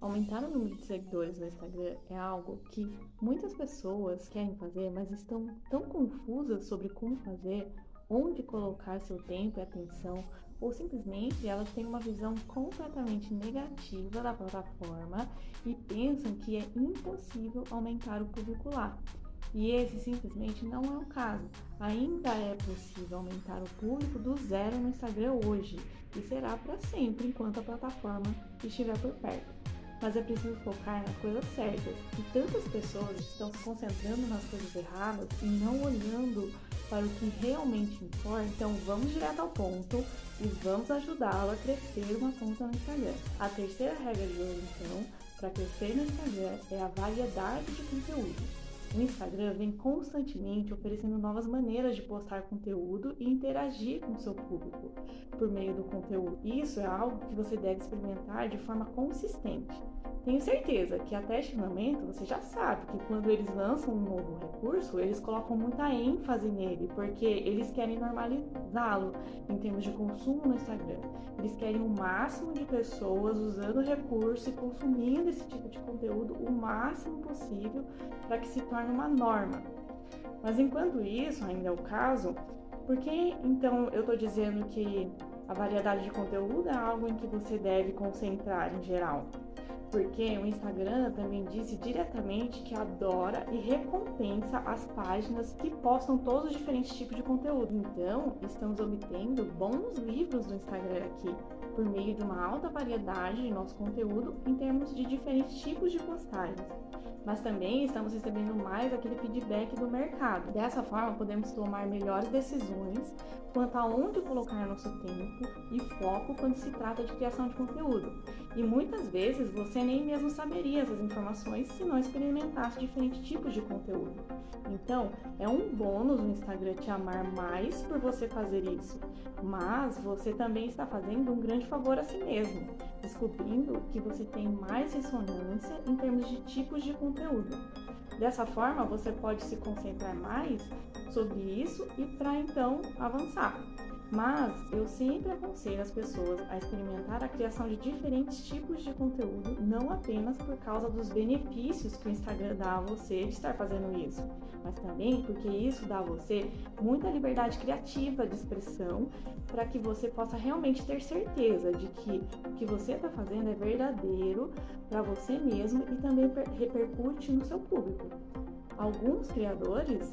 Aumentar o número de seguidores no Instagram é algo que muitas pessoas querem fazer, mas estão tão confusas sobre como fazer, onde colocar seu tempo e atenção, ou simplesmente elas têm uma visão completamente negativa da plataforma e pensam que é impossível aumentar o público lá. E esse simplesmente não é o caso. Ainda é possível aumentar o público do zero no Instagram hoje e será para sempre enquanto a plataforma estiver por perto mas é preciso focar nas coisas certas. E tantas pessoas estão se concentrando nas coisas erradas e não olhando para o que realmente importa. Então vamos direto ao ponto e vamos ajudá-lo a crescer uma conta no Instagram. A terceira regra de ouro, então, para crescer no Instagram é a variedade de conteúdo. O Instagram vem constantemente oferecendo novas maneiras de postar conteúdo e interagir com seu público por meio do conteúdo. Isso é algo que você deve experimentar de forma consistente. Tenho certeza que até este momento você já sabe que quando eles lançam um novo recurso, eles colocam muita ênfase nele, porque eles querem normalizá-lo em termos de consumo no Instagram. Eles querem o máximo de pessoas usando o recurso e consumindo esse tipo de conteúdo o máximo possível para que se torne uma norma. Mas enquanto isso ainda é o caso, por que então eu estou dizendo que a variedade de conteúdo é algo em que você deve concentrar em geral? Porque o Instagram também disse diretamente que adora e recompensa as páginas que postam todos os diferentes tipos de conteúdo. Então, estamos obtendo bons livros no Instagram aqui, por meio de uma alta variedade de nosso conteúdo em termos de diferentes tipos de postagens mas também estamos recebendo mais aquele feedback do mercado. Dessa forma, podemos tomar melhores decisões quanto a onde colocar nosso tempo e foco quando se trata de criação de conteúdo. E muitas vezes você nem mesmo saberia essas informações se não experimentasse diferentes tipos de conteúdo. Então, é um bônus no Instagram te amar mais por você fazer isso, mas você também está fazendo um grande favor a si mesmo, descobrindo que você tem mais ressonância em termos de tipos de conteúdo. Dessa forma, você pode se concentrar mais sobre isso e para então avançar. Mas eu sempre aconselho as pessoas a experimentar a criação de diferentes tipos de conteúdo, não apenas por causa dos benefícios que o Instagram dá a você de estar fazendo isso, mas também porque isso dá a você muita liberdade criativa de expressão para que você possa realmente ter certeza de que o que você está fazendo é verdadeiro para você mesmo e também repercute no seu público. Alguns criadores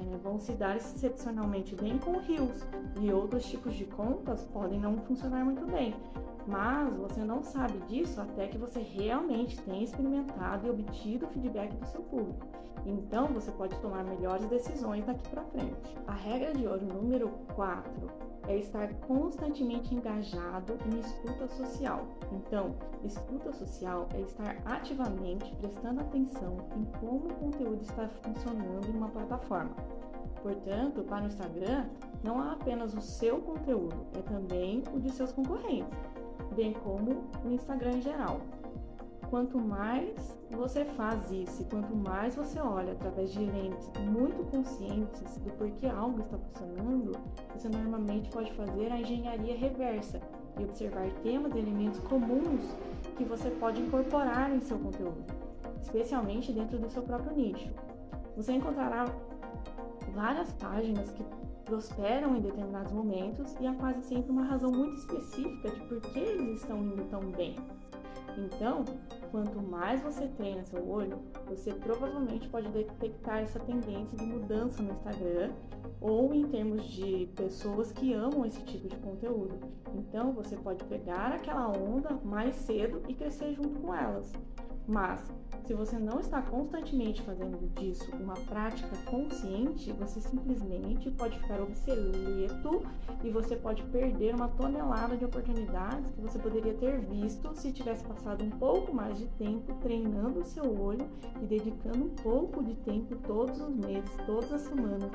é, vão se dar excepcionalmente bem com rios e outros tipos de contas podem não funcionar muito bem. Mas você não sabe disso até que você realmente tenha experimentado e obtido o feedback do seu público. Então você pode tomar melhores decisões daqui para frente. A regra de ouro número 4 é estar constantemente engajado em escuta social. Então, escuta social é estar ativamente prestando atenção em como o conteúdo está funcionando em uma plataforma. Portanto, para o Instagram, não há apenas o seu conteúdo, é também o de seus concorrentes, bem como o Instagram em geral. Quanto mais você faz isso quanto mais você olha através de lentes muito conscientes do porquê algo está funcionando, você normalmente pode fazer a engenharia reversa e observar temas e elementos comuns que você pode incorporar em seu conteúdo, especialmente dentro do seu próprio nicho. Você encontrará várias páginas que prosperam em determinados momentos e há quase sempre uma razão muito específica de por que eles estão indo tão bem. Então, quanto mais você treina seu olho, você provavelmente pode detectar essa tendência de mudança no Instagram ou em termos de pessoas que amam esse tipo de conteúdo. Então, você pode pegar aquela onda mais cedo e crescer junto com elas. Mas, se você não está constantemente fazendo disso uma prática consciente, você simplesmente pode ficar obsoleto e você pode perder uma tonelada de oportunidades que você poderia ter visto se tivesse passado um pouco mais de tempo treinando o seu olho e dedicando um pouco de tempo todos os meses, todas as semanas,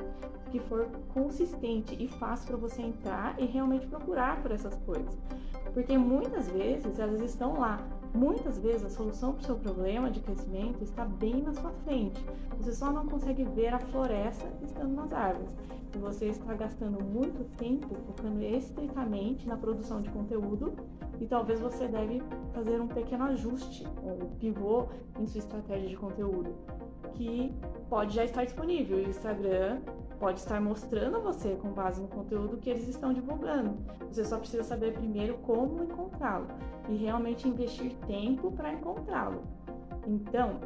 que for consistente e fácil para você entrar e realmente procurar por essas coisas. Porque muitas vezes elas estão lá Muitas vezes a solução para o seu problema de crescimento está bem na sua frente. Você só não consegue ver a floresta estando nas árvores. E você está gastando muito tempo focando estritamente na produção de conteúdo e talvez você deve fazer um pequeno ajuste ou pivô em sua estratégia de conteúdo, que pode já estar disponível. E o Instagram pode estar mostrando a você com base no conteúdo que eles estão divulgando. Você só precisa saber primeiro como encontrá-lo e realmente investir tempo para encontrá-lo. Então,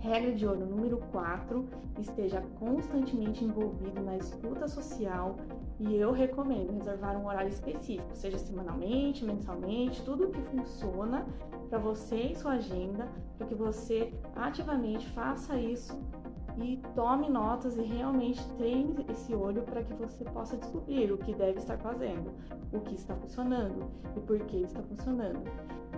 regra de ouro número 4, esteja constantemente envolvido na escuta social e eu recomendo reservar um horário específico, seja semanalmente, mensalmente, tudo que funciona para você em sua agenda, para que você ativamente faça isso e tome notas e realmente treine esse olho para que você possa descobrir o que deve estar fazendo, o que está funcionando e por que está funcionando.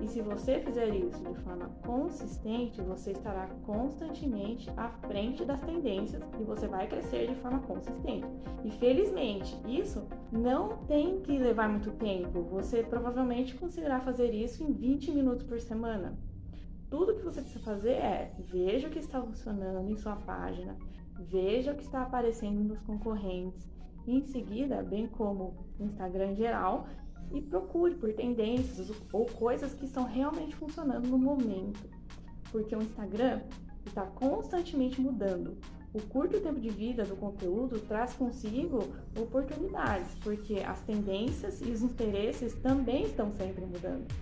E se você fizer isso de forma consistente, você estará constantemente à frente das tendências e você vai crescer de forma consistente. E felizmente, isso não tem que levar muito tempo. Você provavelmente conseguirá fazer isso em 20 minutos por semana. Tudo que você precisa fazer é veja o que está funcionando em sua página, veja o que está aparecendo nos concorrentes, e em seguida, bem como Instagram em geral, e procure por tendências ou coisas que estão realmente funcionando no momento. Porque o Instagram está constantemente mudando. O curto tempo de vida do conteúdo traz consigo oportunidades, porque as tendências e os interesses também estão sempre mudando.